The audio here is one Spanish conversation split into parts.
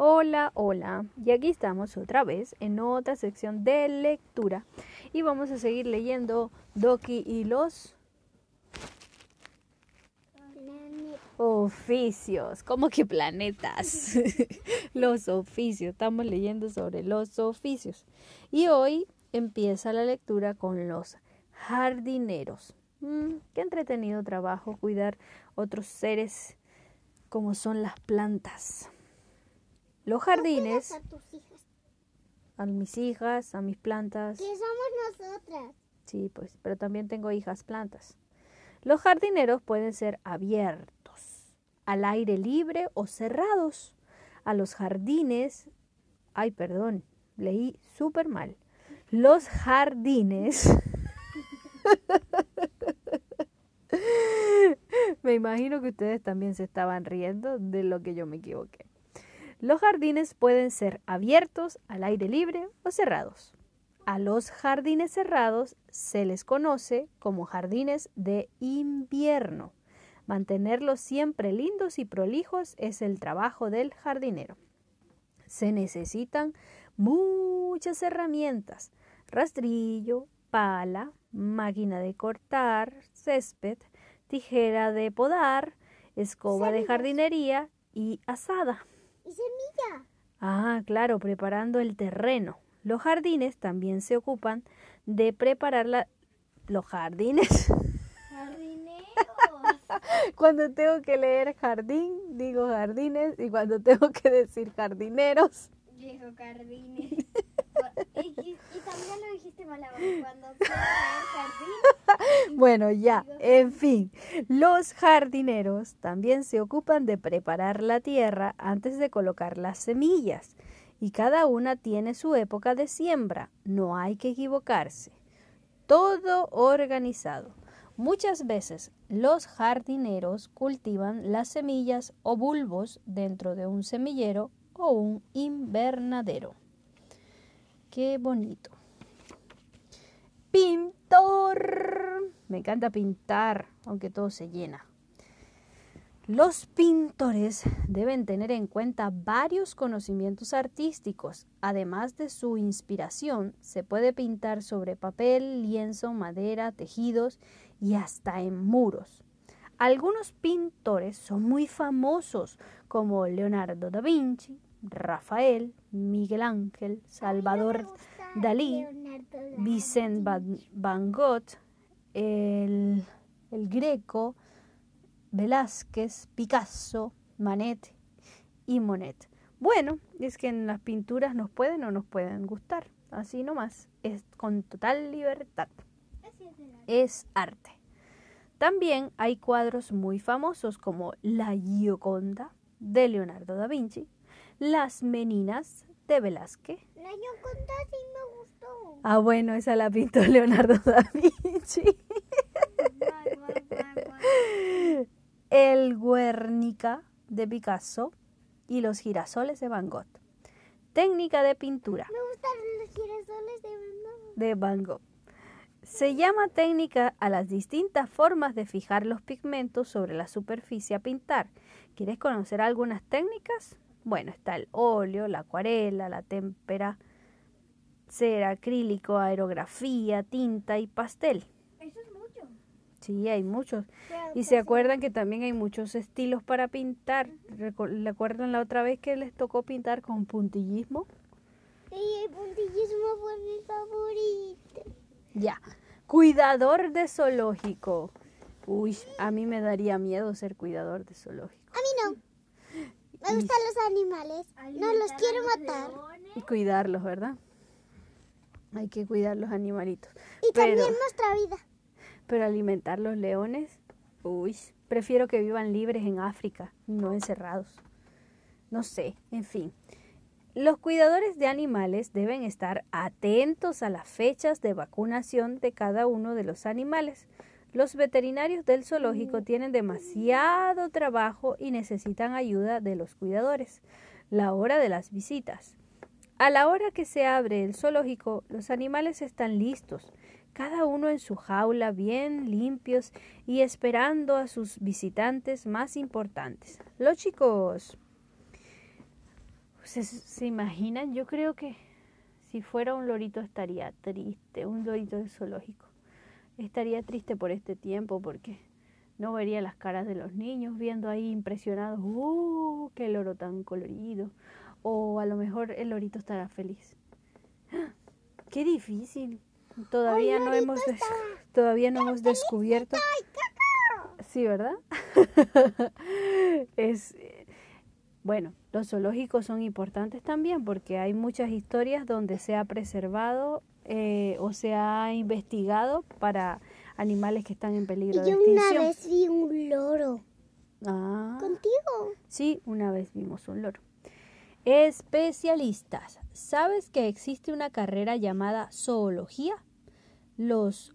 Hola, hola. Y aquí estamos otra vez en otra sección de lectura. Y vamos a seguir leyendo Doki y los oficios. ¿Cómo que planetas? los oficios. Estamos leyendo sobre los oficios. Y hoy empieza la lectura con los jardineros. Mm, qué entretenido trabajo cuidar otros seres como son las plantas. Los jardines. a tus hijas? A mis hijas, a mis plantas. Que somos nosotras. Sí, pues, pero también tengo hijas plantas. Los jardineros pueden ser abiertos, al aire libre o cerrados. A los jardines, ay, perdón, leí súper mal. Los jardines. me imagino que ustedes también se estaban riendo de lo que yo me equivoqué. Los jardines pueden ser abiertos al aire libre o cerrados. A los jardines cerrados se les conoce como jardines de invierno. Mantenerlos siempre lindos y prolijos es el trabajo del jardinero. Se necesitan muchas herramientas, rastrillo, pala, máquina de cortar, césped, tijera de podar, escoba de jardinería y asada. Ah, claro, preparando el terreno. Los jardines también se ocupan de preparar la... los jardines. Jardineros. cuando tengo que leer jardín, digo jardines y cuando tengo que decir jardineros, digo jardines. y, también lo dijiste mal cuando jardín. Bueno, ya, en fin, los jardineros también se ocupan de preparar la tierra antes de colocar las semillas y cada una tiene su época de siembra, no hay que equivocarse. Todo organizado. Muchas veces los jardineros cultivan las semillas o bulbos dentro de un semillero o un invernadero. Qué bonito. Pintor. Me encanta pintar, aunque todo se llena. Los pintores deben tener en cuenta varios conocimientos artísticos. Además de su inspiración, se puede pintar sobre papel, lienzo, madera, tejidos y hasta en muros. Algunos pintores son muy famosos, como Leonardo da Vinci, Rafael, Miguel Ángel, Salvador Dalí, Vicent Van Gogh, el, el Greco, Velázquez, Picasso, Manet y Monet. Bueno, es que en las pinturas nos pueden o nos pueden gustar, así nomás, es con total libertad. Es arte. También hay cuadros muy famosos como La Gioconda de Leonardo da Vinci, Las Meninas de Velázquez. La Gioconda sí me gustó. Ah, bueno, esa la pintó Leonardo da Vinci. El Guernica de Picasso y los girasoles de Van Gogh. Técnica de pintura. Me gustan los girasoles de Van Gogh. De Van Gogh. Se llama técnica a las distintas formas de fijar los pigmentos sobre la superficie a pintar. ¿Quieres conocer algunas técnicas? Bueno, está el óleo, la acuarela, la témpera, cera, acrílico, aerografía, tinta y pastel. Sí, hay muchos. Y se acuerdan que también hay muchos estilos para pintar. ¿Le acuerdan la otra vez que les tocó pintar con puntillismo? Sí, el puntillismo fue mi favorito. Ya. Cuidador de zoológico. Uy, a mí me daría miedo ser cuidador de zoológico. Me gustan los animales. No los quiero matar. Y cuidarlos, ¿verdad? Hay que cuidar los animalitos. Y también nuestra vida. Pero alimentar los leones, uy, prefiero que vivan libres en África, no encerrados. No sé, en fin. Los cuidadores de animales deben estar atentos a las fechas de vacunación de cada uno de los animales. Los veterinarios del zoológico tienen demasiado trabajo y necesitan ayuda de los cuidadores. La hora de las visitas. A la hora que se abre el zoológico, los animales están listos cada uno en su jaula bien limpios y esperando a sus visitantes más importantes. Los chicos, ¿Se, ¿Se imaginan? Yo creo que si fuera un lorito estaría triste, un lorito de zoológico. Estaría triste por este tiempo porque no vería las caras de los niños viendo ahí impresionados, ¡uh! ¡Qué loro tan colorido! O a lo mejor el lorito estará feliz. ¡Ah! ¡Qué difícil! Todavía no hemos todavía no hemos descubierto. Sí, ¿verdad? es bueno, los zoológicos son importantes también porque hay muchas historias donde se ha preservado eh, o se ha investigado para animales que están en peligro de extinción. Yo una vez vi un loro. Ah. ¿Contigo? Sí, una vez vimos un loro. Especialistas. ¿Sabes que existe una carrera llamada zoología? Los,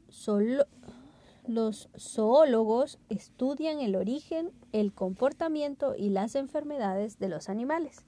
los zoólogos estudian el origen, el comportamiento y las enfermedades de los animales.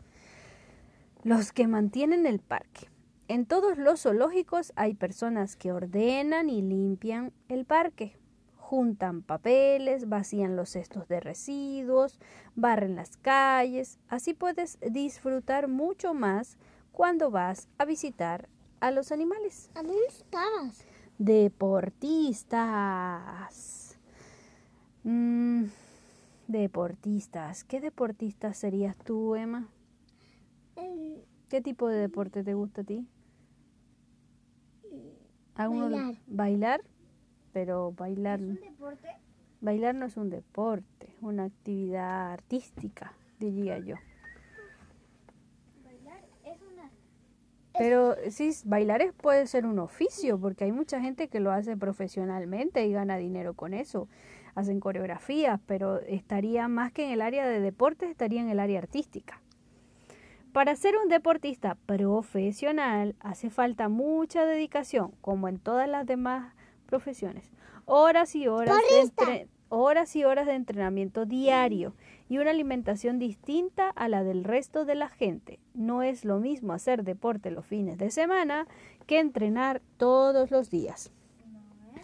Los que mantienen el parque. En todos los zoológicos hay personas que ordenan y limpian el parque. Juntan papeles, vacían los cestos de residuos, barren las calles. Así puedes disfrutar mucho más cuando vas a visitar a los animales. ¿A dónde estabas? Deportistas. Mm, deportistas. ¿Qué deportistas serías tú, Emma? ¿Qué tipo de deporte te gusta a ti? Bailar. Bailar, pero bailar. ¿Es un deporte? Bailar no es un deporte, una actividad artística, diría yo. Bailar es una. Pero sí, bailar es, puede ser un oficio, porque hay mucha gente que lo hace profesionalmente y gana dinero con eso. Hacen coreografías, pero estaría más que en el área de deportes, estaría en el área artística. Para ser un deportista profesional hace falta mucha dedicación, como en todas las demás profesiones. Horas y horas de, horas y horas de entrenamiento diario y una alimentación distinta a la del resto de la gente. No es lo mismo hacer deporte los fines de semana que entrenar todos los días.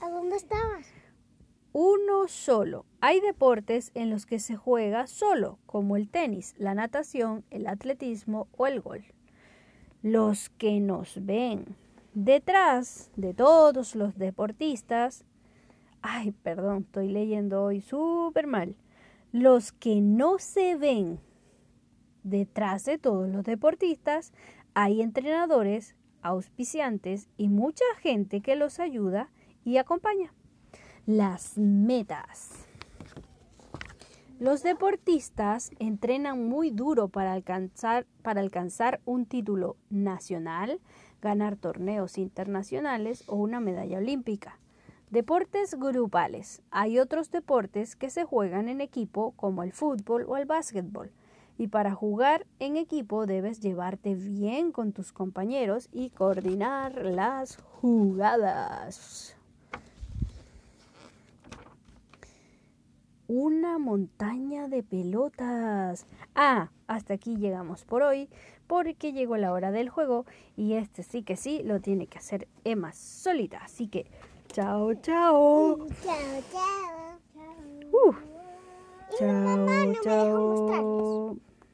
¿A dónde estabas? Uno solo. Hay deportes en los que se juega solo, como el tenis, la natación, el atletismo o el golf. Los que nos ven detrás de todos los deportistas, ay, perdón, estoy leyendo hoy súper mal, los que no se ven detrás de todos los deportistas, hay entrenadores, auspiciantes y mucha gente que los ayuda y acompaña. Las metas. Los deportistas entrenan muy duro para alcanzar, para alcanzar un título nacional, ganar torneos internacionales o una medalla olímpica. Deportes grupales. Hay otros deportes que se juegan en equipo como el fútbol o el básquetbol. Y para jugar en equipo debes llevarte bien con tus compañeros y coordinar las jugadas. Una montaña de pelotas. Ah, hasta aquí llegamos por hoy, porque llegó la hora del juego y este sí que sí lo tiene que hacer Emma solita. Así que, chao, chao. Chao, chao. Uh, chao, chao.